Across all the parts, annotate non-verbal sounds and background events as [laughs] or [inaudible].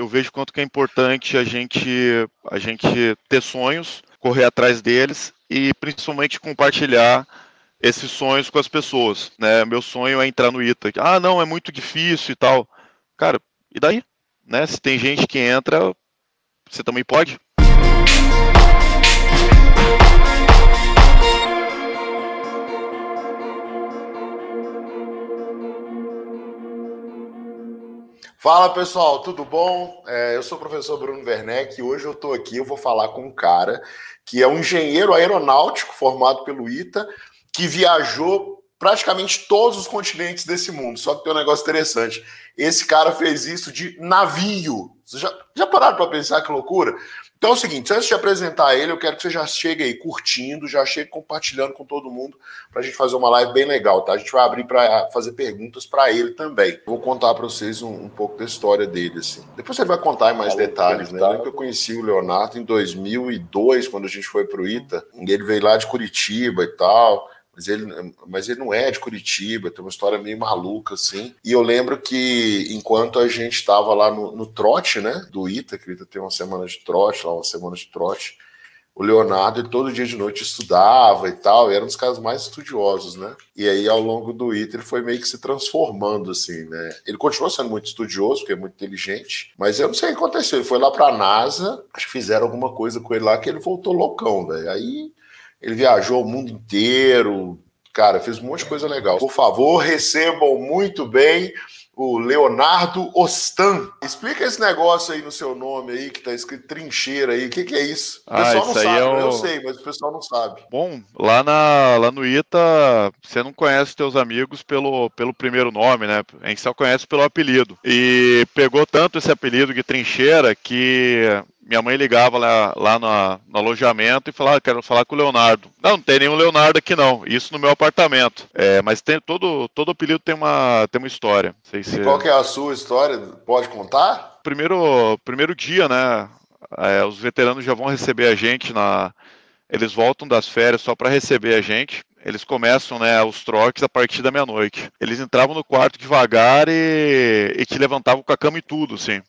eu vejo quanto que é importante a gente, a gente ter sonhos, correr atrás deles e principalmente compartilhar esses sonhos com as pessoas, né? Meu sonho é entrar no ITA. Ah, não, é muito difícil e tal. Cara, e daí? Né? Se tem gente que entra, você também pode. Fala pessoal, tudo bom? É, eu sou o professor Bruno Werneck e hoje eu estou aqui, eu vou falar com um cara que é um engenheiro aeronáutico formado pelo ITA, que viajou praticamente todos os continentes desse mundo. Só que tem um negócio interessante. Esse cara fez isso de navio. Vocês já, já pararam para pensar que loucura? Então é o seguinte, antes de apresentar ele, eu quero que você já chegue aí curtindo, já chegue compartilhando com todo mundo para a gente fazer uma live bem legal, tá? A gente vai abrir para fazer perguntas para ele também. Vou contar para vocês um, um, pouco da história dele, assim. Depois ele vai contar em mais Falou detalhes, né? Eu lembro que eu conheci o Leonardo em 2002, quando a gente foi para o ITA. Ele veio lá de Curitiba e tal mas ele, mas ele não é de Curitiba, tem uma história meio maluca, assim. E eu lembro que enquanto a gente estava lá no, no, trote, né, do ITA, que o ITA tem uma semana de trote, lá uma semana de trote, o Leonardo, ele todo dia de noite estudava e tal, e era um dos caras mais estudiosos, né? E aí, ao longo do ITA, ele foi meio que se transformando, assim, né? Ele continuou sendo muito estudioso, porque é muito inteligente, mas eu não sei o que aconteceu. Ele foi lá para a NASA, acho que fizeram alguma coisa com ele lá, que ele voltou loucão, velho. Aí ele viajou o mundo inteiro, cara, fez um monte de coisa legal. Por favor, recebam muito bem o Leonardo Ostan. Explica esse negócio aí no seu nome aí, que tá escrito trincheira aí. O que, que é isso? O ah, pessoal ah, não sabe, é o... Eu sei, mas o pessoal não sabe. Bom, lá, na, lá no ITA, você não conhece teus amigos pelo, pelo primeiro nome, né? A gente só conhece pelo apelido. E pegou tanto esse apelido de trincheira que minha mãe ligava lá, lá no, no alojamento e falava, ah, quero falar com o Leonardo. Não, não tem nenhum Leonardo aqui não, isso no meu apartamento. É, mas tem, todo, todo apelido tem uma, tem uma história. Sei se... E qual que é a sua história? Pode contar? Primeiro, primeiro dia, né, é, os veteranos já vão receber a gente na... Eles voltam das férias só para receber a gente. Eles começam, né, os troques a partir da meia-noite. Eles entravam no quarto devagar e, e te levantavam com a cama e tudo, assim,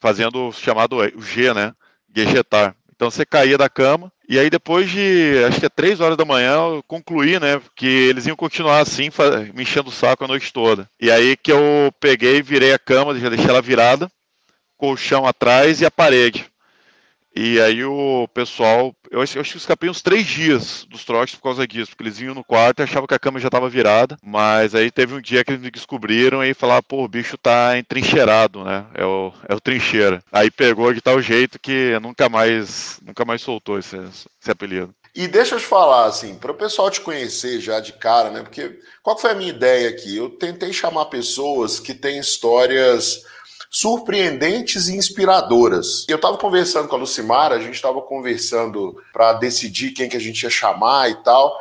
fazendo o chamado o G, né? Ejetar. Então você caía da cama, e aí depois de, acho que é três horas da manhã, eu concluí, né, que eles iam continuar assim, me enchendo o saco a noite toda. E aí que eu peguei, virei a cama, já deixei ela virada, colchão atrás e a parede. E aí o pessoal, eu acho, eu acho que escapei uns três dias dos trotes por causa disso, porque eles vinham no quarto e achavam que a cama já estava virada, mas aí teve um dia que eles me descobriram e falaram, pô, o bicho tá entrincheirado, né? É o, é o trincheira. Aí pegou de tal jeito que nunca mais, nunca mais soltou esse, esse apelido. E deixa eu te falar, assim, para o pessoal te conhecer já de cara, né? Porque qual foi a minha ideia aqui? Eu tentei chamar pessoas que têm histórias surpreendentes e inspiradoras. Eu estava conversando com a Lucimara, a gente estava conversando para decidir quem que a gente ia chamar e tal.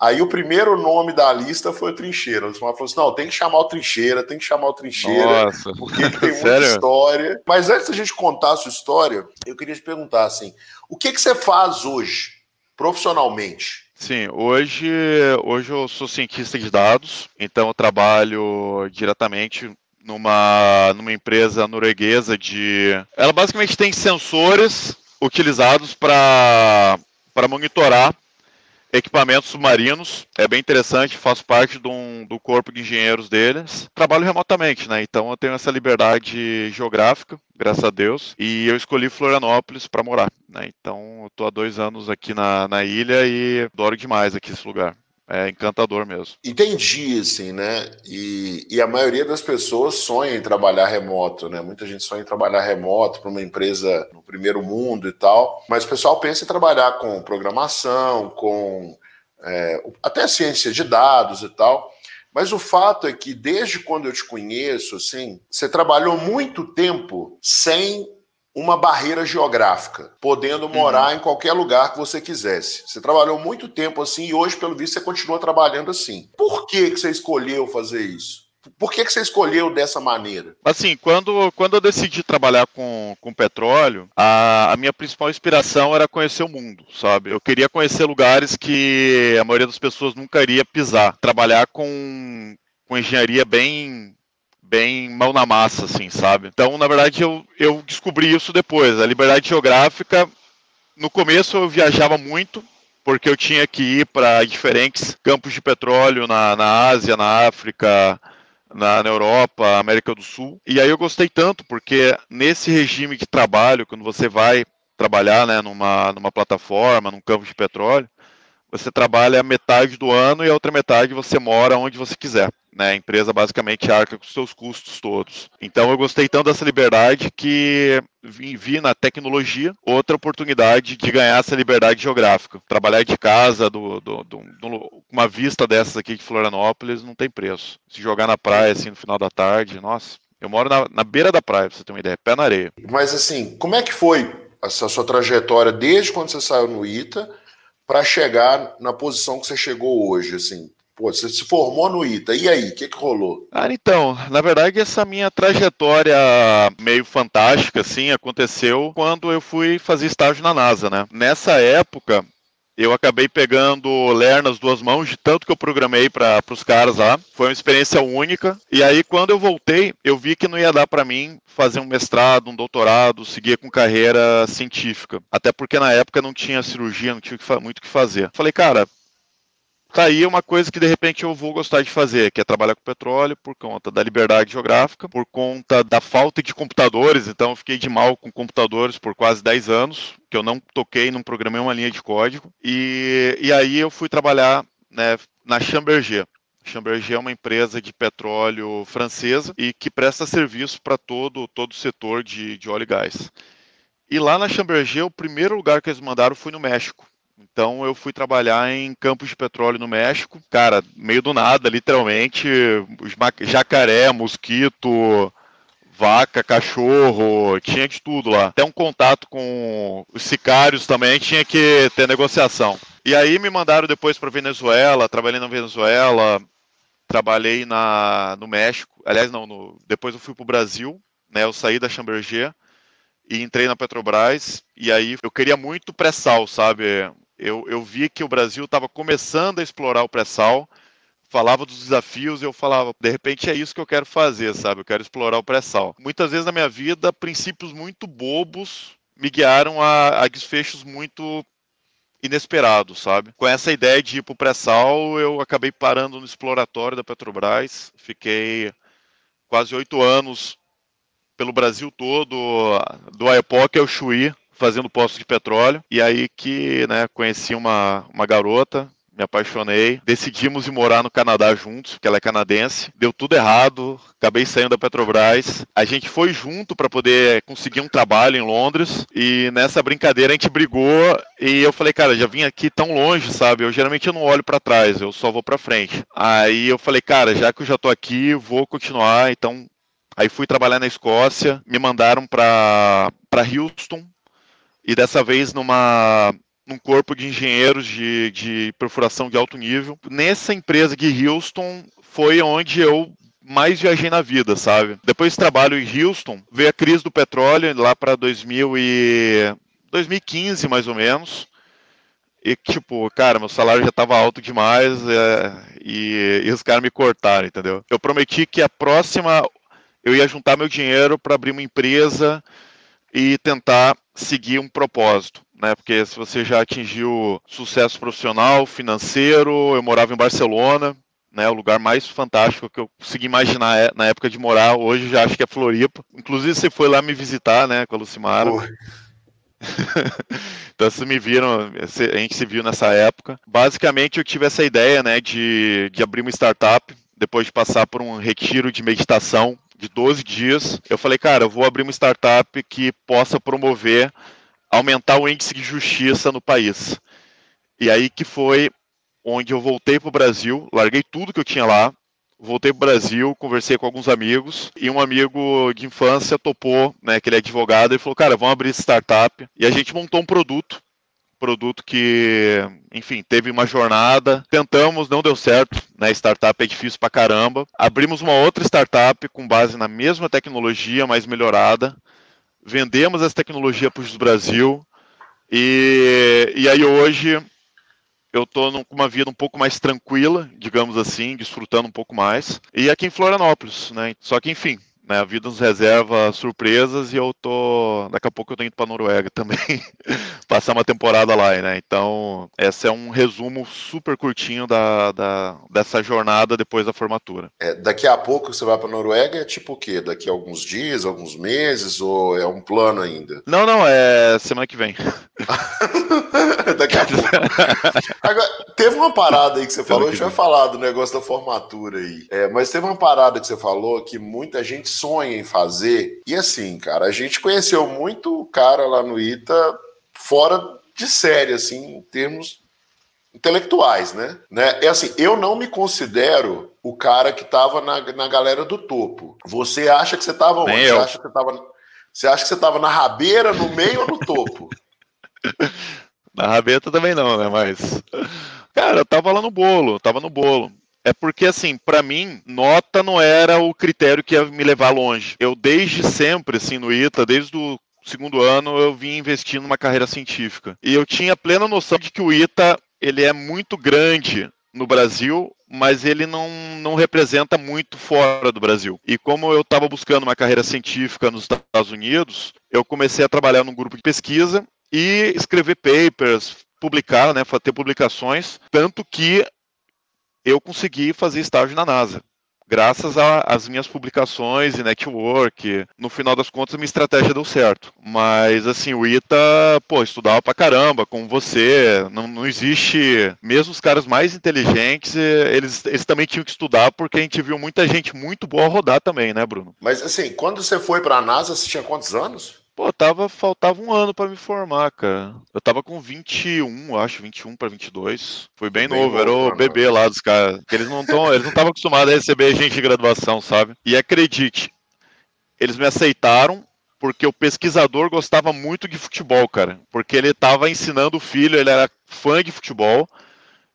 Aí o primeiro nome da lista foi o Trincheira. A Lucimara falou assim: não, tem que chamar o Trincheira, tem que chamar o Trincheira, Nossa. porque ele tem [laughs] muita história. Mas antes da gente contar a sua história, eu queria te perguntar assim: o que, que você faz hoje, profissionalmente? Sim, hoje, hoje eu sou cientista de dados, então eu trabalho diretamente numa, numa empresa norueguesa de. Ela basicamente tem sensores utilizados para monitorar equipamentos submarinos. É bem interessante, faço parte do, um, do corpo de engenheiros deles. Trabalho remotamente, né? Então eu tenho essa liberdade geográfica, graças a Deus. E eu escolhi Florianópolis para morar, né? Então eu tô há dois anos aqui na, na ilha e adoro demais aqui esse lugar é encantador mesmo. Entendi, assim, né? E, e a maioria das pessoas sonha em trabalhar remoto, né? Muita gente sonha em trabalhar remoto para uma empresa no primeiro mundo e tal, mas o pessoal pensa em trabalhar com programação, com é, até ciência de dados e tal. Mas o fato é que desde quando eu te conheço, assim, você trabalhou muito tempo sem uma barreira geográfica, podendo uhum. morar uhum. em qualquer lugar que você quisesse. Você trabalhou muito tempo assim e hoje, pelo visto, você continua trabalhando assim. Por que, que você escolheu fazer isso? Por que, que você escolheu dessa maneira? Assim, quando, quando eu decidi trabalhar com, com petróleo, a, a minha principal inspiração era conhecer o mundo, sabe? Eu queria conhecer lugares que a maioria das pessoas nunca iria pisar. Trabalhar com, com engenharia bem bem mão na massa, assim, sabe? Então, na verdade, eu, eu descobri isso depois. A liberdade geográfica, no começo eu viajava muito, porque eu tinha que ir para diferentes campos de petróleo na, na Ásia, na África, na, na, Europa, América do Sul. E aí eu gostei tanto, porque nesse regime de trabalho, quando você vai trabalhar né, numa, numa plataforma, num campo de petróleo, você trabalha metade do ano e a outra metade você mora onde você quiser. Né? A empresa basicamente arca com os seus custos todos. Então eu gostei tanto dessa liberdade que vi, na tecnologia outra oportunidade de ganhar essa liberdade geográfica. Trabalhar de casa, do, do, do, do, uma vista dessas aqui de Florianópolis, não tem preço. Se jogar na praia assim no final da tarde, nossa. Eu moro na, na beira da praia, pra você ter uma ideia, pé na areia. Mas assim, como é que foi essa sua trajetória desde quando você saiu no ITA para chegar na posição que você chegou hoje, assim? Pô, você se formou no ITA, e aí, o que, que rolou? Ah, então, na verdade, essa minha trajetória meio fantástica, assim, aconteceu quando eu fui fazer estágio na NASA, né? Nessa época, eu acabei pegando ler nas duas mãos, de tanto que eu programei para os caras lá. Foi uma experiência única. E aí, quando eu voltei, eu vi que não ia dar para mim fazer um mestrado, um doutorado, seguir com carreira científica. Até porque na época não tinha cirurgia, não tinha muito o que fazer. Falei, cara, tá aí uma coisa que de repente eu vou gostar de fazer, que é trabalhar com petróleo por conta da liberdade geográfica, por conta da falta de computadores, então eu fiquei de mal com computadores por quase 10 anos, que eu não toquei, não programei uma linha de código, e, e aí eu fui trabalhar né, na Chamberger. Chamberger é uma empresa de petróleo francesa e que presta serviço para todo, todo o setor de, de óleo e gás. E lá na Chamberger, o primeiro lugar que eles mandaram foi no México. Então eu fui trabalhar em campos de petróleo no México, cara, meio do nada, literalmente, jacaré, mosquito, vaca, cachorro, tinha de tudo lá. Até um contato com os sicários também, tinha que ter negociação. E aí me mandaram depois para Venezuela, trabalhei na Venezuela, trabalhei na, no México, aliás não, no, depois eu fui para o Brasil, né, eu saí da Chamberger e entrei na Petrobras, e aí eu queria muito pré-sal, sabe? Eu, eu vi que o Brasil estava começando a explorar o pré-sal, falava dos desafios eu falava, de repente é isso que eu quero fazer, sabe? Eu quero explorar o pré-sal. Muitas vezes na minha vida, princípios muito bobos me guiaram a, a desfechos muito inesperados, sabe? Com essa ideia de ir para o pré-sal, eu acabei parando no exploratório da Petrobras, fiquei quase oito anos pelo Brasil todo, do Aepoque ao Chuí, fazendo poços de petróleo. E aí que, né, conheci uma, uma garota, me apaixonei, decidimos ir morar no Canadá juntos, porque ela é canadense. Deu tudo errado, acabei saindo da Petrobras. A gente foi junto para poder conseguir um trabalho em Londres e nessa brincadeira a gente brigou e eu falei, cara, já vim aqui tão longe, sabe? Eu geralmente eu não olho para trás, eu só vou para frente. Aí eu falei, cara, já que eu já tô aqui, vou continuar. Então, aí fui trabalhar na Escócia, me mandaram para Houston e dessa vez numa num corpo de engenheiros de, de perfuração de alto nível. Nessa empresa de Houston foi onde eu mais viajei na vida, sabe? Depois desse trabalho em Houston, veio a crise do petróleo lá para 2015, mais ou menos. E, tipo, cara, meu salário já estava alto demais é, e, e os caras me cortaram, entendeu? Eu prometi que a próxima eu ia juntar meu dinheiro para abrir uma empresa e tentar seguir um propósito, né? Porque se você já atingiu sucesso profissional, financeiro, eu morava em Barcelona, né? O lugar mais fantástico que eu consegui imaginar é, na época de morar. Hoje já acho que é Floripa. Inclusive você foi lá me visitar, né? Com a Lucimara. [laughs] então vocês me viram, a gente se viu nessa época. Basicamente eu tive essa ideia, né? De, de abrir uma startup depois de passar por um retiro de meditação de 12 dias, eu falei, cara, eu vou abrir uma startup que possa promover, aumentar o índice de justiça no país. E aí que foi onde eu voltei para o Brasil, larguei tudo que eu tinha lá, voltei para o Brasil, conversei com alguns amigos e um amigo de infância topou, né, que ele é advogado, e falou, cara, vamos abrir startup. E a gente montou um produto produto que, enfim, teve uma jornada. Tentamos, não deu certo, né? Startup é difícil pra caramba. Abrimos uma outra startup com base na mesma tecnologia, mas melhorada. Vendemos essa tecnologia para o Brasil. E, e aí hoje eu tô com uma vida um pouco mais tranquila, digamos assim, desfrutando um pouco mais. E aqui em Florianópolis, né? Só que, enfim, né, a vida nos reserva surpresas e eu tô. Daqui a pouco eu tô indo pra Noruega também, [laughs] passar uma temporada lá, né? Então, esse é um resumo super curtinho da, da dessa jornada depois da formatura. É, daqui a pouco você vai pra Noruega, é tipo o quê? Daqui a alguns dias, alguns meses, ou é um plano ainda? Não, não, é semana que vem. [laughs] daqui a pouco. Agora, teve uma parada aí que você falou, a gente vai falar do negócio da formatura aí. É, mas teve uma parada que você falou que muita gente sonha em fazer. E assim, cara, a gente conheceu muito cara lá no ITA fora de série, assim, em termos intelectuais, né? né? É assim, eu não me considero o cara que tava na, na galera do topo. Você acha que você tava onde? Você acha que você tava, você acha que você tava na rabeira, no meio ou no topo? [laughs] na rabeta também não, né? Mas. Cara, eu tava lá no bolo, tava no bolo. É porque, assim, para mim, nota não era o critério que ia me levar longe. Eu, desde sempre, assim, no ITA, desde o segundo ano, eu vim investindo numa carreira científica. E eu tinha plena noção de que o ITA, ele é muito grande no Brasil, mas ele não, não representa muito fora do Brasil. E como eu estava buscando uma carreira científica nos Estados Unidos, eu comecei a trabalhar num grupo de pesquisa e escrever papers, publicar, né, ter publicações, tanto que eu consegui fazer estágio na NASA. Graças às minhas publicações e network, no final das contas, minha estratégia deu certo. Mas, assim, o ITA, pô, estudava pra caramba com você. Não, não existe. Mesmo os caras mais inteligentes, eles, eles também tinham que estudar, porque a gente viu muita gente muito boa rodar também, né, Bruno? Mas, assim, quando você foi pra NASA, você tinha quantos anos? Pô, tava, faltava um ano para me formar, cara. Eu tava com 21, acho, 21 para 22. Foi bem, bem novo, era o bebê lá dos caras. Eles não estão, eles não estavam acostumados a receber [laughs] gente de graduação, sabe? E acredite, eles me aceitaram porque o pesquisador gostava muito de futebol, cara. Porque ele tava ensinando o filho, ele era fã de futebol,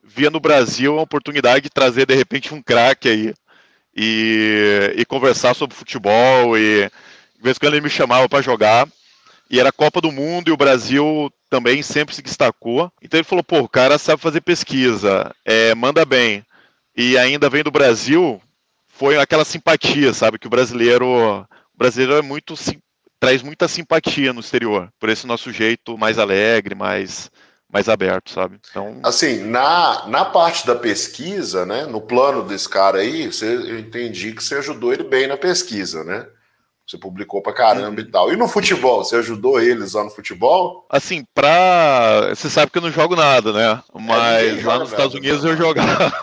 via no Brasil a oportunidade de trazer de repente um craque aí e, e conversar sobre futebol e vez em quando ele me chamava para jogar. E era Copa do Mundo e o Brasil também sempre se destacou. Então ele falou: pô, o cara sabe fazer pesquisa, é, manda bem. E ainda vem do Brasil. Foi aquela simpatia, sabe? Que o brasileiro. O brasileiro é muito. traz muita simpatia no exterior. Por esse nosso jeito mais alegre, mais mais aberto, sabe? Então, assim, na, na parte da pesquisa, né, no plano desse cara aí, você, eu entendi que você ajudou ele bem na pesquisa, né? Você publicou pra caramba e tal. E no futebol, você ajudou eles lá no futebol? Assim, pra. Você sabe que eu não jogo nada, né? Mas é, lá nos Estados Unidos eu jogava.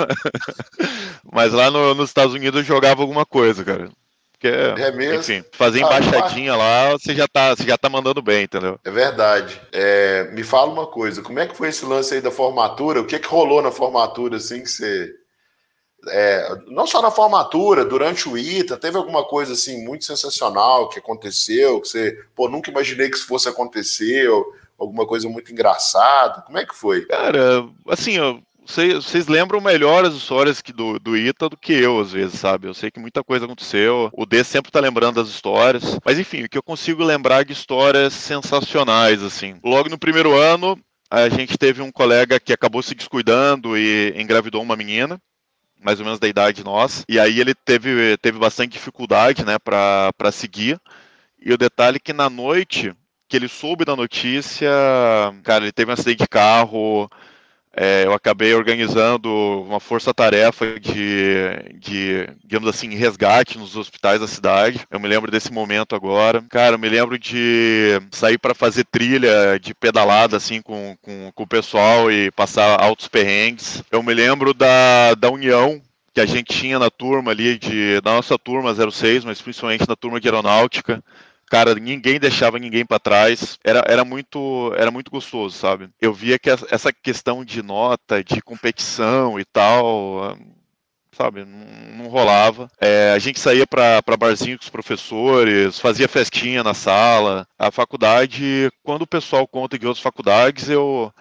[laughs] Mas lá no, nos Estados Unidos eu jogava alguma coisa, cara. Porque, é mesmo? enfim, fazer ah, embaixadinha ah, lá, você já, tá, você já tá mandando bem, entendeu? É verdade. É, me fala uma coisa, como é que foi esse lance aí da formatura? O que que rolou na formatura, assim, que você é, não só na formatura, durante o ITA, teve alguma coisa assim muito sensacional que aconteceu, que você, pô, nunca imaginei que isso fosse acontecer, ou alguma coisa muito engraçada. Como é que foi? Cara, assim, vocês, vocês lembram melhor as histórias que do, do ITA do que eu, às vezes, sabe? Eu sei que muita coisa aconteceu. O D sempre tá lembrando das histórias. Mas enfim, o que eu consigo lembrar de histórias sensacionais, assim. Logo no primeiro ano, a gente teve um colega que acabou se descuidando e engravidou uma menina mais ou menos da idade nossa. E aí ele teve, teve bastante dificuldade, né, para seguir. E o detalhe é que na noite que ele soube da notícia, cara, ele teve um acidente de carro, é, eu acabei organizando uma força-tarefa de, de, digamos assim, resgate nos hospitais da cidade. Eu me lembro desse momento agora. Cara, eu me lembro de sair para fazer trilha de pedalada, assim, com, com, com o pessoal e passar altos perrengues. Eu me lembro da, da união que a gente tinha na turma ali, de, da nossa turma 06, mas principalmente na turma de aeronáutica cara, ninguém deixava ninguém para trás. Era, era muito era muito gostoso, sabe? Eu via que essa questão de nota, de competição e tal, sabe, não, não rolava. É, a gente saía para barzinho com os professores, fazia festinha na sala. A faculdade, quando o pessoal conta de outras faculdades, eu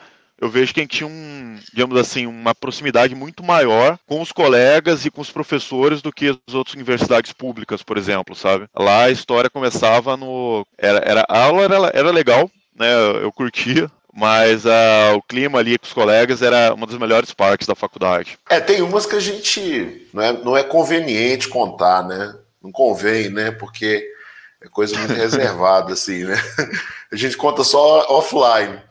eu vejo que a gente tinha um, digamos assim, uma proximidade muito maior com os colegas e com os professores do que as outras universidades públicas, por exemplo, sabe? Lá a história começava no. Era, era, a aula era, era legal, né? Eu curtia, mas uh, o clima ali com os colegas era uma das melhores partes da faculdade. É, tem umas que a gente não é, não é conveniente contar, né? Não convém, né? Porque é coisa muito [laughs] reservada, assim, né? A gente conta só offline.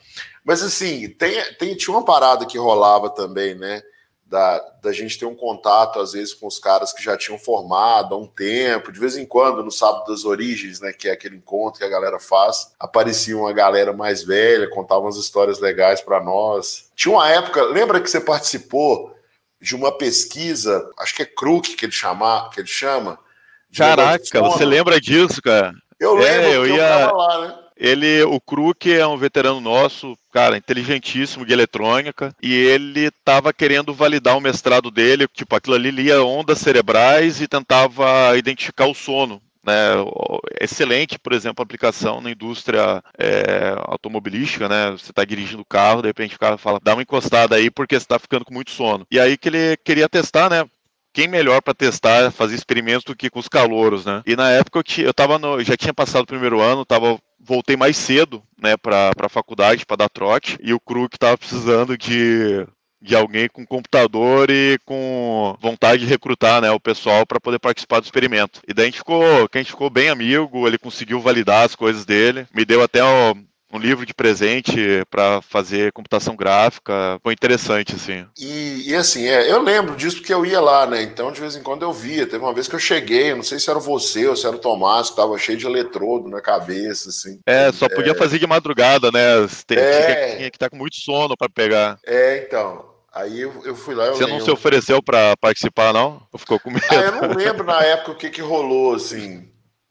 Mas assim, tem, tem, tinha uma parada que rolava também, né? Da, da gente ter um contato, às vezes, com os caras que já tinham formado há um tempo, de vez em quando, no Sábado das Origens, né? Que é aquele encontro que a galera faz, aparecia uma galera mais velha, contava umas histórias legais para nós. Tinha uma época, lembra que você participou de uma pesquisa, acho que é Crook que ele, chama, que ele chama? Caraca, você lembra disso, cara? Eu lembro, é, eu ia... eu lá, né? Ele, o Kruk é um veterano nosso, cara, inteligentíssimo de eletrônica, e ele estava querendo validar o mestrado dele, tipo, aquilo ali lia ondas cerebrais e tentava identificar o sono. Né, excelente, por exemplo, aplicação na indústria é, automobilística, né? Você está dirigindo o carro, de repente o cara fala, dá uma encostada aí porque você está ficando com muito sono. E aí que ele queria testar, né? Quem melhor para testar, fazer experimentos do que com os calouros, né? E na época eu, eu tava no, já tinha passado o primeiro ano, tava voltei mais cedo, né, para a faculdade para dar trote e o Kruk estava precisando de de alguém com computador e com vontade de recrutar né, o pessoal para poder participar do experimento. E daí a gente ficou, a gente ficou bem amigo, ele conseguiu validar as coisas dele, me deu até ó, um livro de presente para fazer computação gráfica. Foi interessante, assim. E, e, assim, é, eu lembro disso porque eu ia lá, né? Então, de vez em quando eu via. Teve uma vez que eu cheguei, eu não sei se era você ou se era o Tomás, que tava cheio de eletrodo na cabeça, assim. É, só podia é... fazer de madrugada, né? Tem, é... tinha, que estar tá com muito sono para pegar. É, então. Aí eu, eu fui lá. Você lembro. não se ofereceu para participar, não? Ou ficou com medo? Ah, eu não lembro na época o que, que rolou, assim.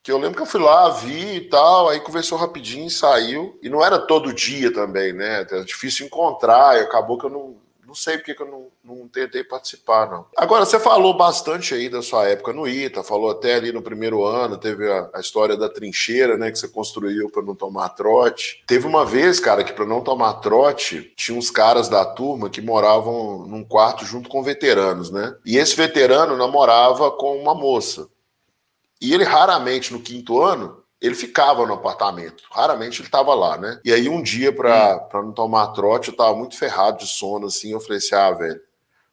Que eu lembro que eu fui lá, vi e tal, aí conversou rapidinho, saiu. E não era todo dia também, né? Era difícil encontrar, e acabou que eu não. Não sei porque que eu não, não tentei participar, não. Agora, você falou bastante aí da sua época no ITA, falou até ali no primeiro ano, teve a, a história da trincheira, né, que você construiu para não tomar trote. Teve uma vez, cara, que para não tomar trote, tinha uns caras da turma que moravam num quarto junto com veteranos, né? E esse veterano namorava com uma moça. E ele raramente, no quinto ano, ele ficava no apartamento. Raramente ele estava lá, né? E aí um dia, para hum. não tomar trote, eu estava muito ferrado de sono, assim. Eu falei assim: ah, velho,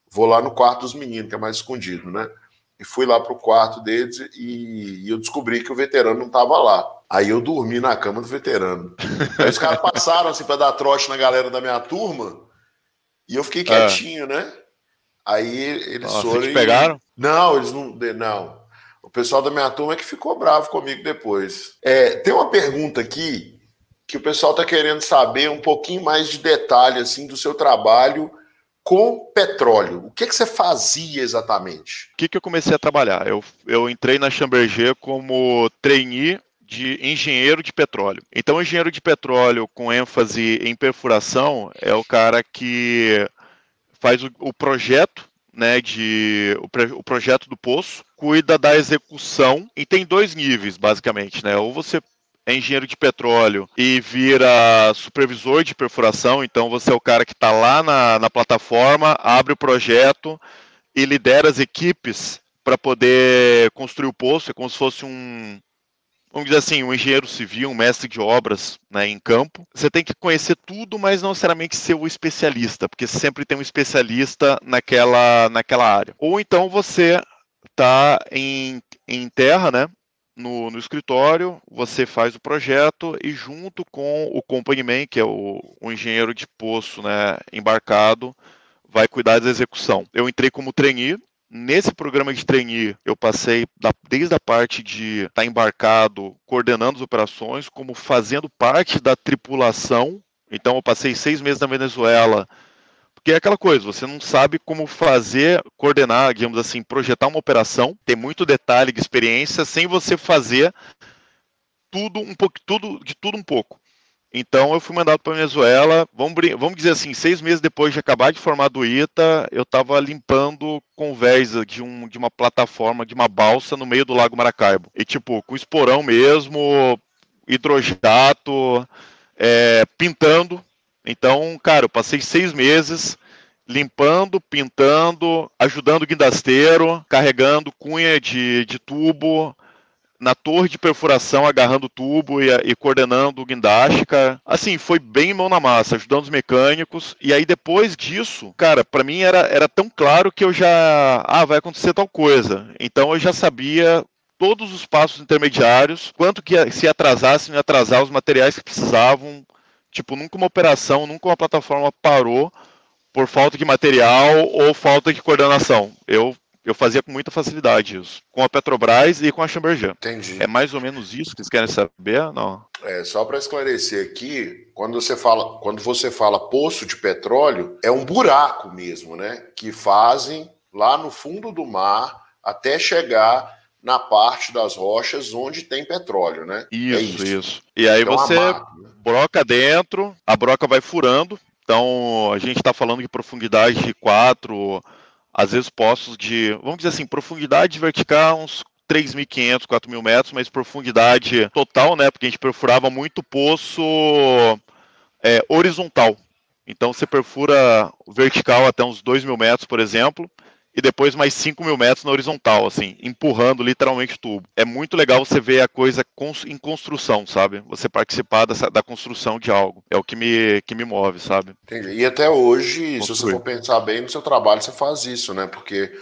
vou lá no quarto dos meninos, que é mais escondido, né? E fui lá pro quarto deles e, e eu descobri que o veterano não estava lá. Aí eu dormi na cama do veterano. [laughs] Aí os caras passaram assim para dar trote na galera da minha turma e eu fiquei ah. quietinho, né? Aí eles Nossa, foram. Eles pegaram? Não, eles não. Não. O pessoal da minha turma é que ficou bravo comigo depois. É, tem uma pergunta aqui que o pessoal está querendo saber um pouquinho mais de detalhe assim do seu trabalho com petróleo. O que, que você fazia exatamente? O que, que eu comecei a trabalhar? Eu, eu entrei na Chamberger como trainee de engenheiro de petróleo. Então, engenheiro de petróleo com ênfase em perfuração é o cara que faz o, o projeto né, de o, o, projeto do poço, cuida da execução e tem dois níveis, basicamente, né? Ou você é engenheiro de petróleo e vira supervisor de perfuração, então você é o cara que está lá na, na plataforma, abre o projeto e lidera as equipes para poder construir o poço, é como se fosse um, vamos dizer assim, um engenheiro civil, um mestre de obras né, em campo. Você tem que conhecer tudo, mas não necessariamente ser o especialista, porque sempre tem um especialista naquela, naquela área. Ou então você está em, em terra, né? No, no, escritório, você faz o projeto e junto com o company man, que é o, o engenheiro de poço né, embarcado, vai cuidar da execução. Eu entrei como trainee, Nesse programa de trainee, eu passei da, desde a parte de estar tá embarcado, coordenando as operações, como fazendo parte da tripulação. Então, eu passei seis meses na Venezuela, porque é aquela coisa, você não sabe como fazer, coordenar, digamos assim, projetar uma operação, tem muito detalhe de experiência, sem você fazer tudo um pouco, tudo de tudo um pouco. Então eu fui mandado para Venezuela, vamos, vamos dizer assim, seis meses depois de acabar de formar do ITA, eu estava limpando convés de, um, de uma plataforma, de uma balsa no meio do Lago Maracaibo. E tipo, com esporão mesmo, hidrojato, é, pintando. Então, cara, eu passei seis meses limpando, pintando, ajudando guindasteiro, carregando cunha de, de tubo, na torre de perfuração, agarrando o tubo e, e, coordenando o guindaste, cara. Assim, foi bem mão na massa, ajudando os mecânicos. E aí, depois disso, cara, para mim era, era tão claro que eu já. Ah, vai acontecer tal coisa. Então eu já sabia todos os passos intermediários, quanto que se atrasasse, ia atrasar os materiais que precisavam. Tipo, nunca uma operação, nunca uma plataforma parou por falta de material ou falta de coordenação. Eu eu fazia com muita facilidade isso. Com a Petrobras e com a Chamberjan. Entendi. É mais ou menos isso que vocês querem saber? Não. É, só para esclarecer aqui, quando você fala, quando você fala poço de petróleo, é um buraco mesmo, né? Que fazem lá no fundo do mar até chegar na parte das rochas onde tem petróleo, né? Isso, é isso. isso. E aí então, você broca dentro, a broca vai furando. Então a gente está falando de profundidade de 4 às vezes poços de, vamos dizer assim, profundidade vertical uns 3.500, 4.000 metros, mas profundidade total, né? Porque a gente perfurava muito poço é, horizontal. Então você perfura vertical até uns 2.000 metros, por exemplo, e depois mais 5 mil metros na horizontal, assim, empurrando literalmente o tubo. É muito legal você ver a coisa em construção, sabe? Você participar dessa, da construção de algo. É o que me, que me move, sabe? Entendi. E até hoje, Construir. se você for pensar bem no seu trabalho, você faz isso, né? Porque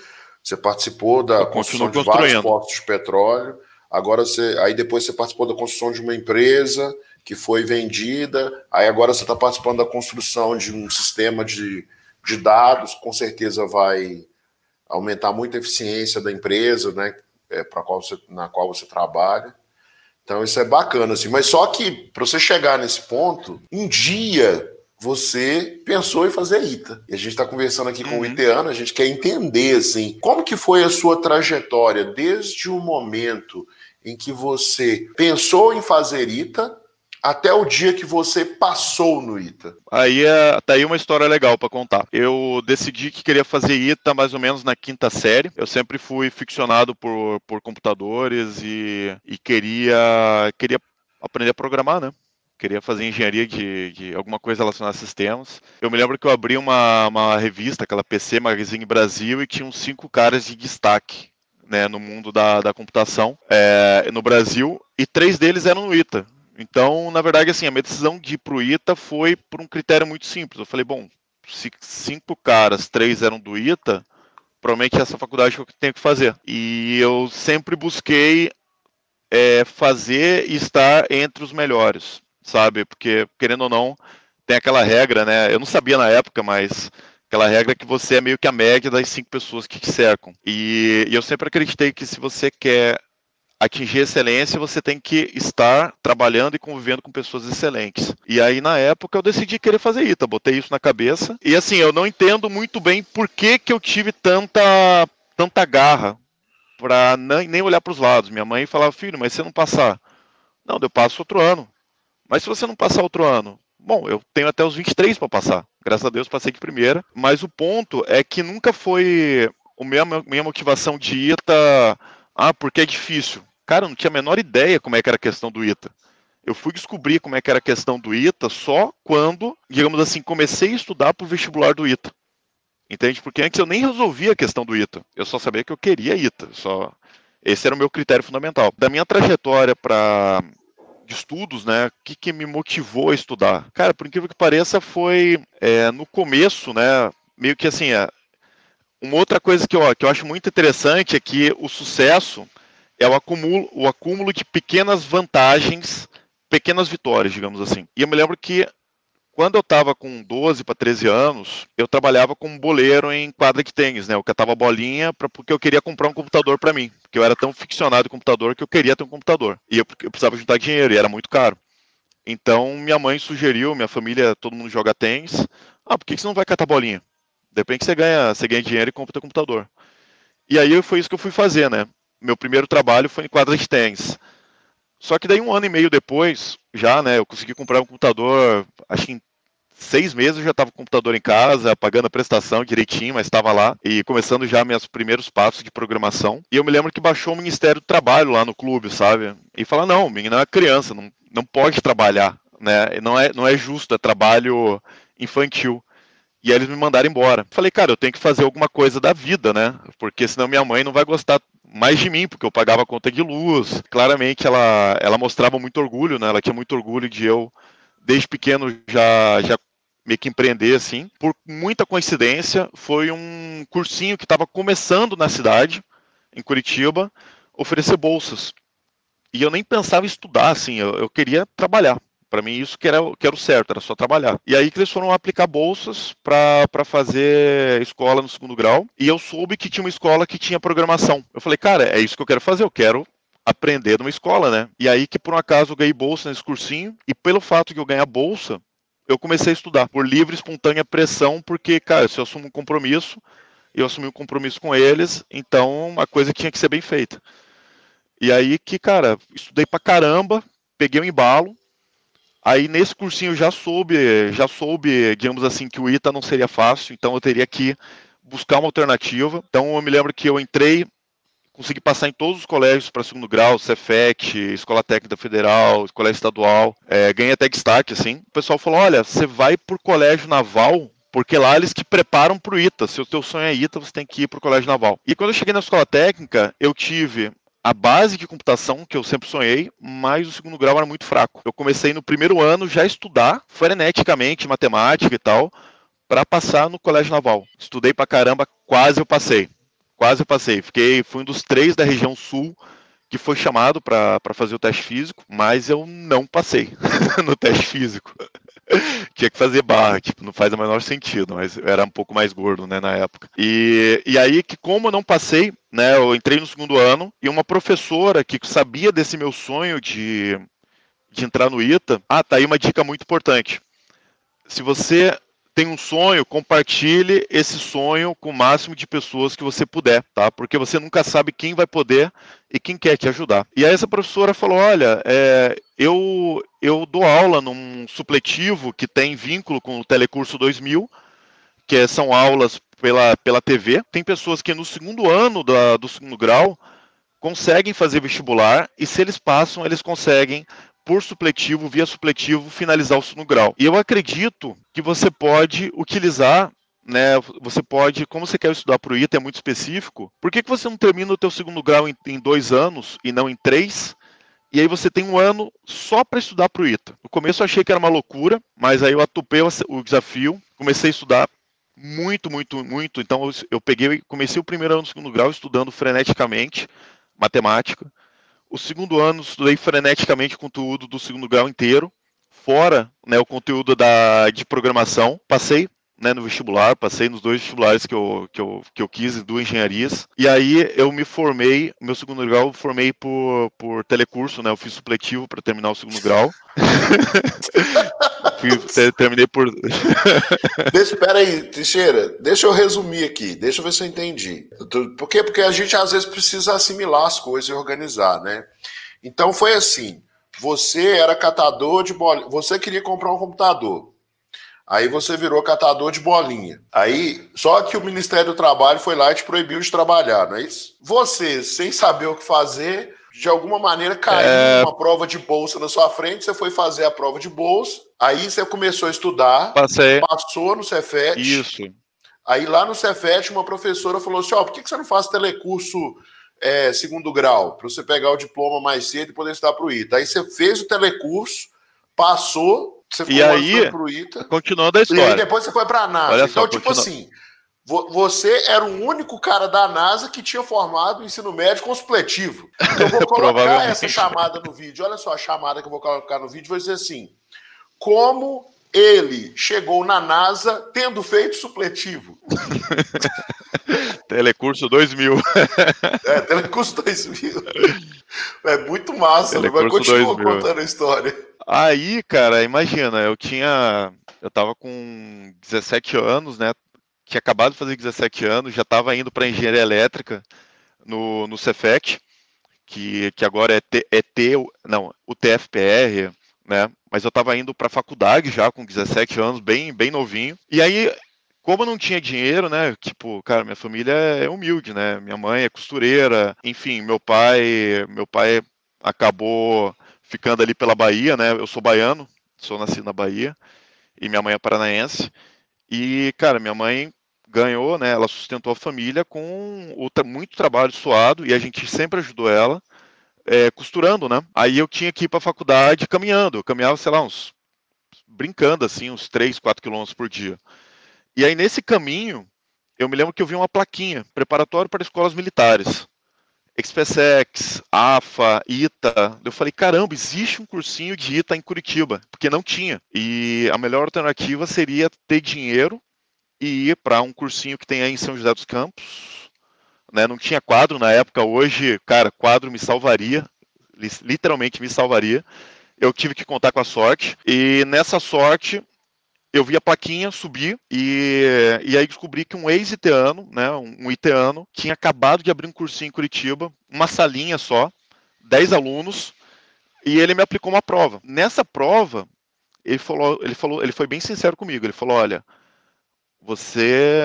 você participou da construção de vários postos de petróleo, agora você. Aí depois você participou da construção de uma empresa que foi vendida, aí agora você está participando da construção de um sistema de, de dados, com certeza vai aumentar muito a eficiência da empresa, né, é, para qual você, na qual você trabalha. Então isso é bacana assim, mas só que para você chegar nesse ponto, um dia você pensou em fazer ITA. E a gente está conversando aqui com o uhum. Iteano, a gente quer entender assim, como que foi a sua trajetória desde o momento em que você pensou em fazer ITA até o dia que você passou no ITA? Aí é, tá aí uma história legal para contar. Eu decidi que queria fazer ITA mais ou menos na quinta série. Eu sempre fui ficcionado por, por computadores e, e queria, queria aprender a programar, né? queria fazer engenharia de, de, alguma coisa relacionada a sistemas. Eu me lembro que eu abri uma, uma revista, aquela PC Magazine Brasil, e tinha uns cinco caras de destaque né, no mundo da, da computação é, no Brasil, e três deles eram no ITA. Então, na verdade, assim, a minha decisão de ir pro ITA foi por um critério muito simples. Eu falei, bom, se cinco caras, três eram do ITA, provavelmente essa faculdade que eu tenho que fazer. E eu sempre busquei é, fazer e estar entre os melhores, sabe? Porque, querendo ou não, tem aquela regra, né? Eu não sabia na época, mas aquela regra que você é meio que a média das cinco pessoas que te cercam. E, e eu sempre acreditei que se você quer atingir excelência, você tem que estar trabalhando e convivendo com pessoas excelentes. E aí, na época, eu decidi querer fazer ITA, botei isso na cabeça. E assim, eu não entendo muito bem por que, que eu tive tanta, tanta garra para nem olhar para os lados. Minha mãe falava, filho, mas você não passar? Não, eu passo outro ano. Mas se você não passar outro ano? Bom, eu tenho até os 23 para passar. Graças a Deus passei de primeira. Mas o ponto é que nunca foi o minha, minha motivação de ITA, ah, porque é difícil. Cara, eu não tinha a menor ideia como é que era a questão do ITA. Eu fui descobrir como é que era a questão do ITA só quando, digamos assim, comecei a estudar para o vestibular do ITA. Entende? Porque antes eu nem resolvia a questão do ITA. Eu só sabia que eu queria ITA. Só... Esse era o meu critério fundamental. Da minha trajetória para estudos, né? O que, que, me motivou a estudar? Cara, por incrível que pareça, foi é, no começo, né? Meio que assim, é, uma outra coisa que eu, que eu acho muito interessante é que o sucesso é o acúmulo, o acúmulo de pequenas vantagens, pequenas vitórias, digamos assim. E eu me lembro que quando eu estava com 12 para 13 anos, eu trabalhava como boleiro em quadra de tênis, né? Eu catava bolinha pra, porque eu queria comprar um computador para mim. Porque eu era tão ficcionado em computador que eu queria ter um computador. E eu, eu precisava juntar dinheiro e era muito caro. Então minha mãe sugeriu, minha família, todo mundo joga tênis. Ah, por que você não vai catar bolinha? De repente você ganha, você ganha dinheiro e compra o computador. E aí foi isso que eu fui fazer, né? Meu primeiro trabalho foi em quadra de tênis. Só que daí um ano e meio depois, já, né, eu consegui comprar um computador, acho que em seis meses eu já estava com o computador em casa, pagando a prestação direitinho, mas estava lá e começando já meus primeiros passos de programação. E eu me lembro que baixou o Ministério do Trabalho lá no clube, sabe? E fala, não, o menino é criança, não, não pode trabalhar, né? Não é, não é justo, é trabalho infantil. E aí eles me mandaram embora. Falei, cara, eu tenho que fazer alguma coisa da vida, né? Porque senão minha mãe não vai gostar mais de mim, porque eu pagava conta de luz. Claramente ela, ela mostrava muito orgulho, né? Ela tinha muito orgulho de eu, desde pequeno, já, já meio que empreender, assim. Por muita coincidência, foi um cursinho que estava começando na cidade, em Curitiba, oferecer bolsas. E eu nem pensava em estudar, assim, eu, eu queria trabalhar. Para mim, isso que era, que era o certo, era só trabalhar. E aí que eles foram aplicar bolsas para fazer escola no segundo grau. E eu soube que tinha uma escola que tinha programação. Eu falei, cara, é isso que eu quero fazer, eu quero aprender numa escola, né? E aí que por um acaso eu ganhei bolsa nesse cursinho. E pelo fato de eu ganhar bolsa, eu comecei a estudar por livre, espontânea pressão, porque, cara, se eu assumo um compromisso, eu assumi um compromisso com eles, então a coisa tinha que ser bem feita. E aí que, cara, estudei pra caramba, peguei um embalo, Aí nesse cursinho eu já soube, já soube, digamos assim, que o ITA não seria fácil, então eu teria que buscar uma alternativa. Então eu me lembro que eu entrei, consegui passar em todos os colégios para segundo grau, Cefet, Escola Técnica Federal, Colégio Estadual, é, ganhei até destaque, assim. O pessoal falou, olha, você vai por colégio naval, porque lá eles te preparam para o ITA. Se o teu sonho é ITA, você tem que ir para o colégio naval. E quando eu cheguei na escola técnica, eu tive a base de computação que eu sempre sonhei, mas o segundo grau era muito fraco. Eu comecei no primeiro ano já a estudar freneticamente matemática e tal, para passar no colégio naval. Estudei pra caramba, quase eu passei. Quase eu passei. Fiquei, fui um dos três da região sul que foi chamado para fazer o teste físico, mas eu não passei [laughs] no teste físico. [laughs] Tinha que fazer barra, tipo, não faz o menor sentido, mas eu era um pouco mais gordo, né, na época. E, e aí que como eu não passei, né, eu entrei no segundo ano e uma professora que sabia desse meu sonho de, de entrar no ITA, ah, tá aí uma dica muito importante. Se você tem um sonho, compartilhe esse sonho com o máximo de pessoas que você puder, tá? Porque você nunca sabe quem vai poder e quem quer te ajudar. E aí essa professora falou, olha, é, eu, eu dou aula num supletivo que tem vínculo com o Telecurso 2000, que são aulas pela, pela TV. Tem pessoas que no segundo ano da, do segundo grau conseguem fazer vestibular e se eles passam, eles conseguem por supletivo, via supletivo, finalizar o segundo grau. E eu acredito que você pode utilizar né, você pode, como você quer estudar para o ITA, é muito específico, por que, que você não termina o teu segundo grau em, em dois anos e não em três? E aí você tem um ano só para estudar para o ITA. No começo eu achei que era uma loucura, mas aí eu atupei o desafio, comecei a estudar muito, muito, muito. Então eu, peguei, comecei o primeiro ano do segundo grau estudando freneticamente matemática. O segundo ano estudei freneticamente conteúdo do segundo grau inteiro, fora né, o conteúdo da, de programação. Passei né, no vestibular, passei nos dois vestibulares que eu, que eu, que eu quis, duas engenharias. E aí eu me formei, meu segundo grau, eu formei por, por telecurso, né? Eu fiz supletivo para terminar o segundo grau. [laughs] terminei por. [laughs] deixa, espera aí, Teixeira, deixa eu resumir aqui, deixa eu ver se eu entendi. Por quê? Porque a gente às vezes precisa assimilar as coisas e organizar, né? Então foi assim: você era catador de bola, você queria comprar um computador. Aí você virou catador de bolinha. Aí, só que o Ministério do Trabalho foi lá e te proibiu de trabalhar, não é isso? Você, sem saber o que fazer, de alguma maneira caiu é... uma prova de bolsa na sua frente, você foi fazer a prova de bolsa, aí você começou a estudar, Passei. passou no Cefet. Isso. Aí lá no Cefet, uma professora falou assim: ó, oh, por que você não faz telecurso é, segundo grau? Para você pegar o diploma mais cedo e poder estudar para o ITA. Aí você fez o telecurso, passou, você e aí, pro ITA. Continuando a história. E aí depois você foi para a NASA. Olha então, só, tipo continua... assim, você era o único cara da NASA que tinha formado o ensino médio com supletivo. Então, eu vou [laughs] colocar essa chamada no vídeo. Olha só a chamada que eu vou colocar no vídeo. Vai dizer assim: como ele chegou na NASA tendo feito supletivo. [laughs] Telecurso 2000. [laughs] é, Telecurso 2000. É muito massa, né? Telecurso mas continua 2000. contando a história. Aí, cara, imagina, eu tinha. Eu tava com 17 anos, né? Tinha acabado de fazer 17 anos, já estava indo para engenharia elétrica no, no Cefet, que, que agora é, T, é T, não, o TFPR, né? Mas eu estava indo para faculdade já com 17 anos, bem, bem novinho. E aí, como eu não tinha dinheiro, né? Tipo, cara, minha família é humilde, né? Minha mãe é costureira, enfim, meu pai, meu pai acabou ficando ali pela Bahia, né? Eu sou baiano, sou nascido na Bahia e minha mãe é paranaense. E, cara, minha mãe ganhou, né? Ela sustentou a família com o, muito trabalho suado e a gente sempre ajudou ela é, costurando, né? Aí eu tinha que ir para a faculdade caminhando. Eu caminhava, sei lá, uns brincando assim, uns 3, 4 quilômetros por dia. E aí nesse caminho, eu me lembro que eu vi uma plaquinha, preparatório para escolas militares. XPSEX, AFA, ITA. Eu falei, caramba, existe um cursinho de ITA em Curitiba, porque não tinha. E a melhor alternativa seria ter dinheiro e ir para um cursinho que tem aí em São José dos Campos. Né? Não tinha quadro na época, hoje, cara, quadro me salvaria, literalmente me salvaria. Eu tive que contar com a sorte, e nessa sorte eu vi a plaquinha subir e, e aí descobri que um ex-iteano, né, um, iteano, tinha acabado de abrir um cursinho em Curitiba, uma salinha só, 10 alunos, e ele me aplicou uma prova. Nessa prova, ele falou, ele falou, ele foi bem sincero comigo. Ele falou: "Olha, você,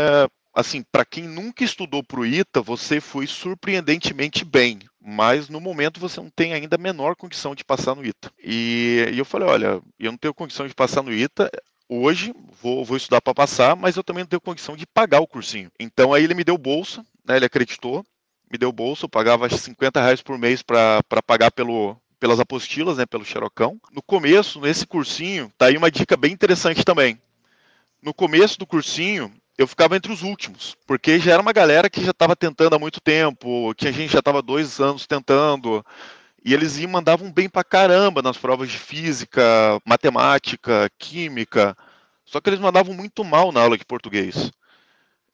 assim, para quem nunca estudou para o ITA, você foi surpreendentemente bem, mas no momento você não tem ainda a menor condição de passar no ITA". E, e eu falei: "Olha, eu não tenho condição de passar no ITA, hoje vou, vou estudar para passar, mas eu também não tenho condição de pagar o cursinho. Então aí ele me deu bolsa, né, ele acreditou, me deu bolsa, eu pagava 50 reais por mês para pagar pelo, pelas apostilas, né, pelo xerocão. No começo, nesse cursinho, tá aí uma dica bem interessante também. No começo do cursinho, eu ficava entre os últimos, porque já era uma galera que já estava tentando há muito tempo, que a gente já estava dois anos tentando, e eles mandavam bem pra caramba nas provas de física, matemática, química. Só que eles mandavam muito mal na aula de português.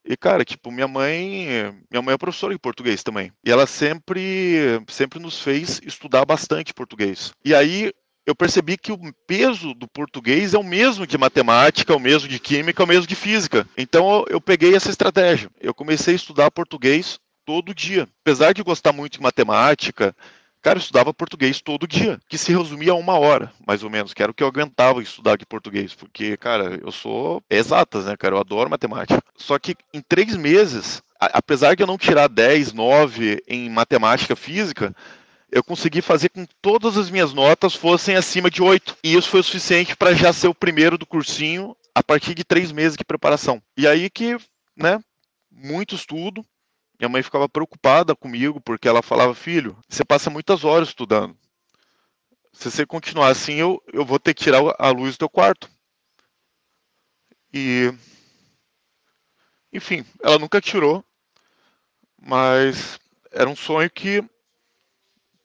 E, cara, tipo, minha mãe. Minha mãe é professora de português também. E ela sempre, sempre nos fez estudar bastante português. E aí eu percebi que o peso do português é o mesmo de matemática, é o mesmo de química, é o mesmo de física. Então eu peguei essa estratégia. Eu comecei a estudar português todo dia. Apesar de gostar muito de matemática, Cara, eu estudava português todo dia, que se resumia a uma hora, mais ou menos, que era o que eu aguentava estudar de português, porque, cara, eu sou exatas, né, cara, eu adoro matemática. Só que em três meses, apesar de eu não tirar 10, 9 em matemática física, eu consegui fazer com que todas as minhas notas fossem acima de 8. E isso foi o suficiente para já ser o primeiro do cursinho a partir de três meses de preparação. E aí que, né, muito estudo, minha mãe ficava preocupada comigo porque ela falava: Filho, você passa muitas horas estudando. Se você continuar assim, eu, eu vou ter que tirar a luz do teu quarto. E. Enfim, ela nunca tirou, mas era um sonho que,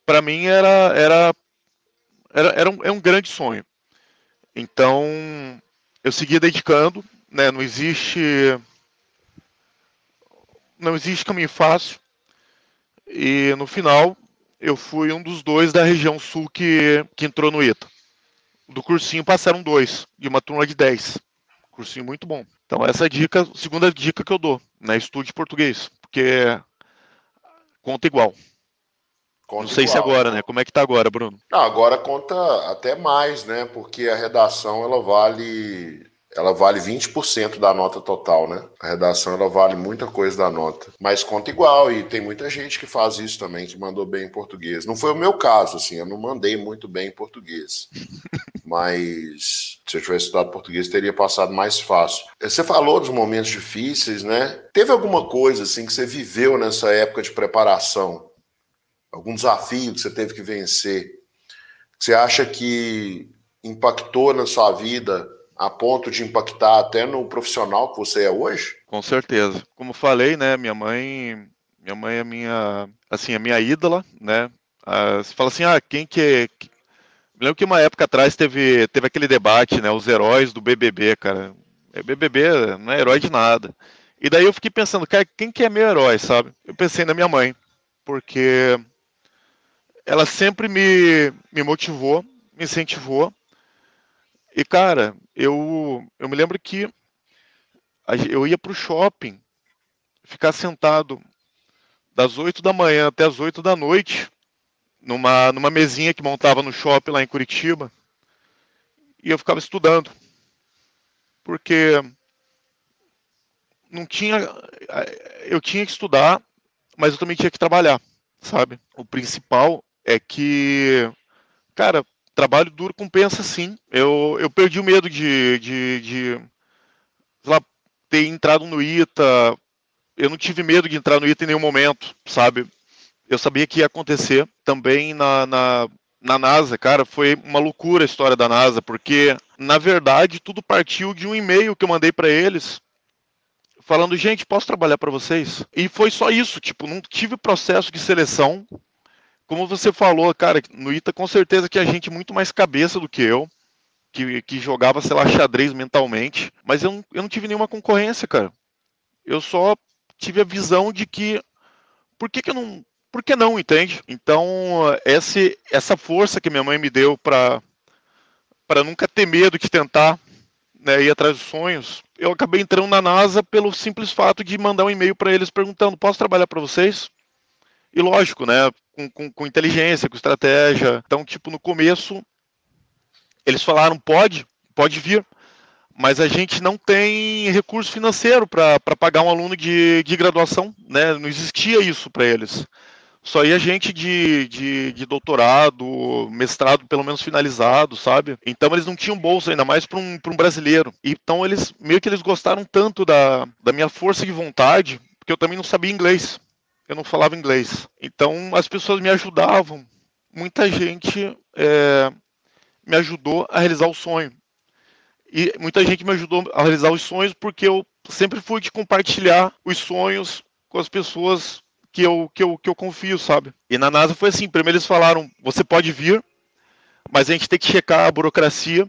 para mim, era, era, era, era, um, era um grande sonho. Então, eu seguia dedicando, né? Não existe não existe caminho fácil. E no final, eu fui um dos dois da região sul que, que entrou no ITA. Do cursinho passaram dois, de uma turma de 10. Cursinho muito bom. Então essa é a dica, segunda dica que eu dou, né? Estude português, porque conta igual. Conta Não sei igual. se agora, né? Como é que tá agora, Bruno? Não, agora conta até mais, né? Porque a redação ela vale ela vale 20% da nota total, né? A redação ela vale muita coisa da nota, mas conta igual e tem muita gente que faz isso também, que mandou bem em português. Não foi o meu caso, assim, eu não mandei muito bem em português, [laughs] mas se eu tivesse estudado português teria passado mais fácil. Você falou dos momentos difíceis, né? Teve alguma coisa assim que você viveu nessa época de preparação? Algum desafio que você teve que vencer? Que você acha que impactou na sua vida? A ponto de impactar até no profissional que você é hoje? Com certeza. Como falei, né, minha mãe, minha mãe é minha, assim, a minha ídola, né? Ah, você fala assim, ah, quem que é... Me lembro que uma época atrás teve, teve aquele debate, né, os heróis do BBB, cara. É BBB não é herói de nada. E daí eu fiquei pensando, cara, quem que é meu herói, sabe? Eu pensei na minha mãe, porque ela sempre me, me motivou, me incentivou e, cara, eu, eu me lembro que eu ia para o shopping, ficar sentado das 8 da manhã até as 8 da noite, numa, numa mesinha que montava no shopping lá em Curitiba, e eu ficava estudando. Porque não tinha. Eu tinha que estudar, mas eu também tinha que trabalhar, sabe? O principal é que, cara, trabalho duro compensa sim. Eu, eu perdi o medo de, de, de lá, ter entrado no ITA, eu não tive medo de entrar no ITA em nenhum momento, sabe? Eu sabia que ia acontecer também na, na, na NASA, cara, foi uma loucura a história da NASA, porque na verdade tudo partiu de um e-mail que eu mandei para eles falando, gente, posso trabalhar para vocês? E foi só isso, tipo, não tive processo de seleção. Como você falou, cara, no ITA com certeza que a gente muito mais cabeça do que eu, que, que jogava, sei lá, xadrez mentalmente, mas eu, eu não tive nenhuma concorrência, cara. Eu só tive a visão de que por que, que eu não por que não, entende? Então, esse, essa força que minha mãe me deu para para nunca ter medo de tentar né, ir atrás dos sonhos, eu acabei entrando na NASA pelo simples fato de mandar um e-mail para eles perguntando: posso trabalhar para vocês? E lógico, né, com, com, com, inteligência, com estratégia. Então, tipo, no começo, eles falaram: pode, pode vir, mas a gente não tem recurso financeiro para pagar um aluno de, de graduação, né? Não existia isso para eles só ia gente de, de, de, doutorado, mestrado pelo menos finalizado, sabe? Então eles não tinham bolsa, ainda mais para um, um brasileiro. Então eles meio que eles gostaram tanto da, da minha força de vontade, porque eu também não sabia inglês. Eu não falava inglês. Então as pessoas me ajudavam. Muita gente é, me ajudou a realizar o sonho. E muita gente me ajudou a realizar os sonhos porque eu sempre fui de compartilhar os sonhos com as pessoas que eu, que eu, que eu confio, sabe? E na NASA foi assim: primeiro eles falaram, você pode vir, mas a gente tem que checar a burocracia.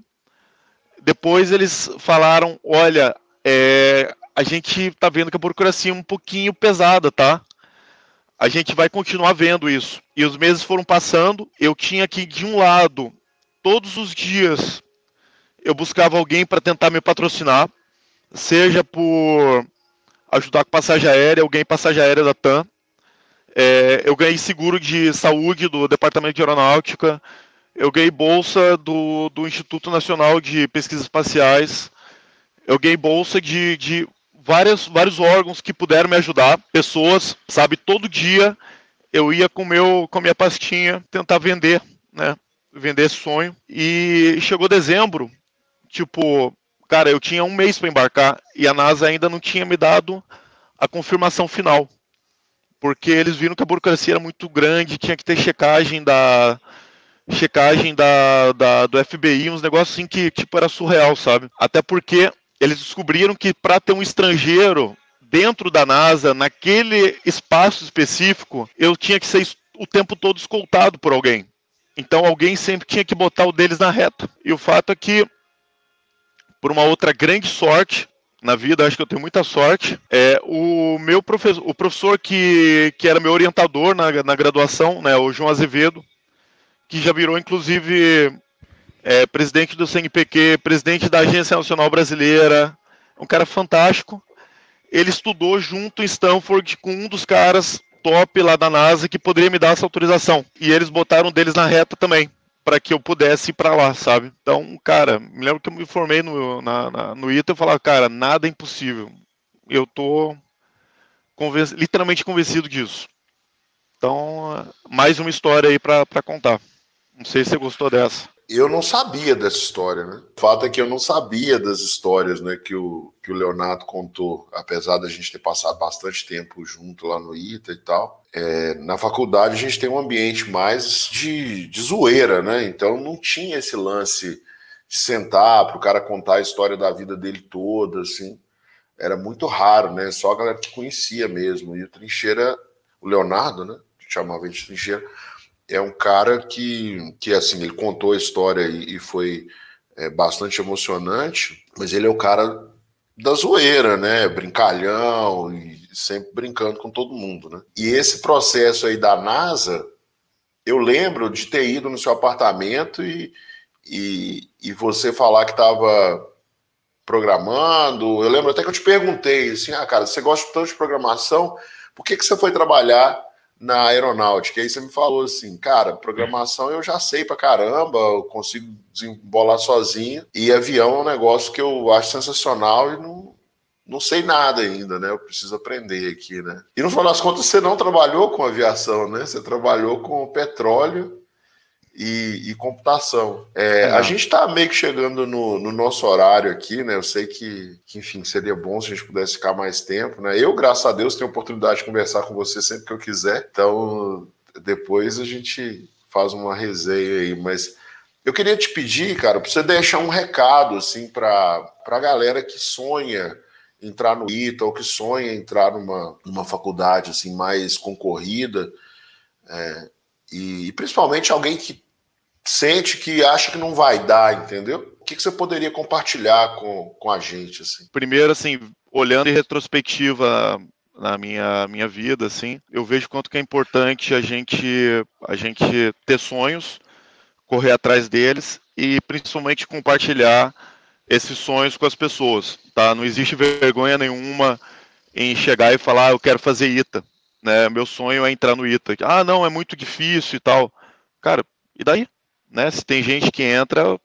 Depois eles falaram, olha, é, a gente tá vendo que a burocracia é um pouquinho pesada, tá? A gente vai continuar vendo isso. E os meses foram passando, eu tinha que, de um lado, todos os dias, eu buscava alguém para tentar me patrocinar, seja por ajudar com passagem aérea, alguém passagem aérea da TAM, é, eu ganhei seguro de saúde do Departamento de Aeronáutica. Eu ganhei bolsa do, do Instituto Nacional de Pesquisas Espaciais. Eu ganhei bolsa de, de várias, vários órgãos que puderam me ajudar. Pessoas, sabe, todo dia eu ia com, meu, com a minha pastinha tentar vender, né? Vender esse sonho. E chegou dezembro, tipo, cara, eu tinha um mês para embarcar e a NASA ainda não tinha me dado a confirmação final porque eles viram que a burocracia era muito grande, tinha que ter checagem da checagem da, da do FBI, uns negócios assim que tipo era surreal, sabe? Até porque eles descobriram que para ter um estrangeiro dentro da NASA, naquele espaço específico, eu tinha que ser o tempo todo escoltado por alguém. Então alguém sempre tinha que botar o deles na reta. E o fato é que, por uma outra grande sorte, na vida, acho que eu tenho muita sorte. É, o meu professor, o professor que, que era meu orientador na, na graduação, né, o João Azevedo, que já virou inclusive é, presidente do CNPq, presidente da Agência Nacional Brasileira, um cara fantástico. Ele estudou junto em Stanford com um dos caras top lá da NASA que poderia me dar essa autorização. E eles botaram deles na reta também para que eu pudesse ir para lá, sabe? Então, cara, me lembro que eu me formei no, na, na, no ITA e falava, cara, nada é impossível. Eu tô conven literalmente convencido disso. Então, mais uma história aí para contar. Não sei se você gostou dessa eu não sabia dessa história, né? O fato é que eu não sabia das histórias né, que, o, que o Leonardo contou, apesar da gente ter passado bastante tempo junto lá no ITA e tal. É, na faculdade a gente tem um ambiente mais de, de zoeira, né? Então não tinha esse lance de sentar para o cara contar a história da vida dele toda, assim. Era muito raro, né? Só a galera que conhecia mesmo. E o Trincheira, o Leonardo, né? Chamava ele de Trincheira é um cara que, que assim, ele contou a história e, e foi é, bastante emocionante, mas ele é o cara da zoeira, né? Brincalhão e sempre brincando com todo mundo, né? E esse processo aí da NASA, eu lembro de ter ido no seu apartamento e, e, e você falar que estava programando. Eu lembro até que eu te perguntei assim, ah, cara, você gosta tanto de programação, por que, que você foi trabalhar na aeronáutica. E aí você me falou assim, cara, programação eu já sei pra caramba, eu consigo desembolar sozinho. E avião é um negócio que eu acho sensacional e não, não sei nada ainda, né? Eu preciso aprender aqui, né? E no final das contas, você não trabalhou com aviação, né? Você trabalhou com petróleo e, e computação. É, a gente está meio que chegando no, no, nosso horário aqui, né? Eu sei que, que, enfim, seria bom se a gente pudesse ficar mais tempo, né? Eu, graças a Deus, tenho a oportunidade de conversar com você sempre que eu quiser. Então, depois a gente faz uma resenha aí, mas eu queria te pedir, cara, para você deixar um recado assim para a galera que sonha entrar no ITA ou que sonha entrar numa, numa faculdade assim mais concorrida é, e, e, principalmente alguém que sente que acha que não vai dar, entendeu? O que, que você poderia compartilhar com, com a gente assim? Primeiro, assim, olhando em retrospectiva na minha, minha vida, assim, eu vejo quanto que é importante a gente a gente ter sonhos, correr atrás deles e principalmente compartilhar esses sonhos com as pessoas, tá? Não existe vergonha nenhuma em chegar e falar, ah, eu quero fazer ITA, né? Meu sonho é entrar no ITA. Ah, não, é muito difícil e tal. Cara, e daí? Né? Se tem gente que entra,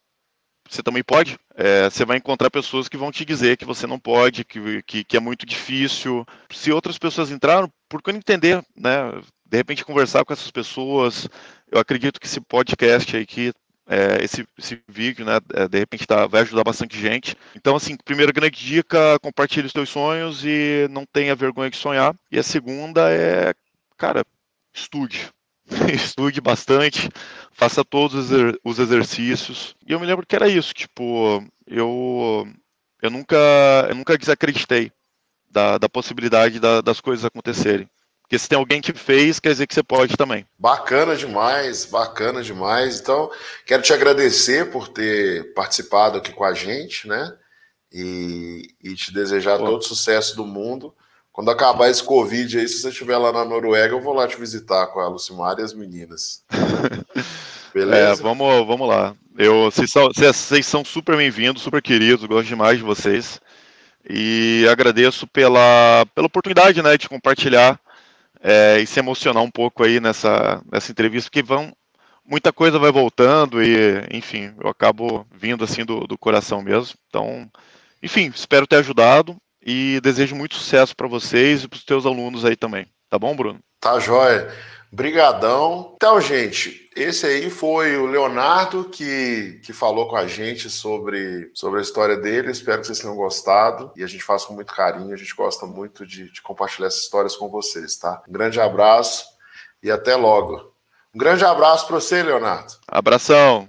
você também pode. É, você vai encontrar pessoas que vão te dizer que você não pode, que, que, que, é muito difícil. Se outras pessoas entraram, não entender, né? De repente conversar com essas pessoas. Eu acredito que esse podcast aí, que, é, esse, esse vídeo, né? É, de repente tá, vai ajudar bastante gente. Então, assim, primeira grande dica, compartilhe os teus sonhos e não tenha vergonha de sonhar. E a segunda é, cara, estude. [laughs] estude bastante, faça todos os exercícios. E eu me lembro que era isso, tipo, eu eu nunca eu nunca desacreditei da, da possibilidade da, das coisas acontecerem. Porque se tem alguém que fez, quer dizer que você pode também. Bacana demais, bacana demais. Então, quero te agradecer por ter participado aqui com a gente, né? E, e te desejar Pô. todo o sucesso do mundo. Quando acabar esse Covid aí, se você estiver lá na Noruega, eu vou lá te visitar com a Lucimar e as meninas. [laughs] Beleza? É, vamos, vamos lá. Eu, vocês, são, vocês são super bem-vindos, super queridos, gosto demais de vocês. E agradeço pela, pela oportunidade né, de compartilhar é, e se emocionar um pouco aí nessa, nessa entrevista, porque vão, muita coisa vai voltando e, enfim, eu acabo vindo assim do, do coração mesmo. Então, enfim, espero ter ajudado e desejo muito sucesso para vocês e para os teus alunos aí também. Tá bom, Bruno? Tá jóia. Brigadão. Então, gente, esse aí foi o Leonardo que, que falou com a gente sobre, sobre a história dele. Espero que vocês tenham gostado e a gente faz com muito carinho. A gente gosta muito de, de compartilhar essas histórias com vocês, tá? Um grande abraço e até logo. Um grande abraço para você, Leonardo. Abração.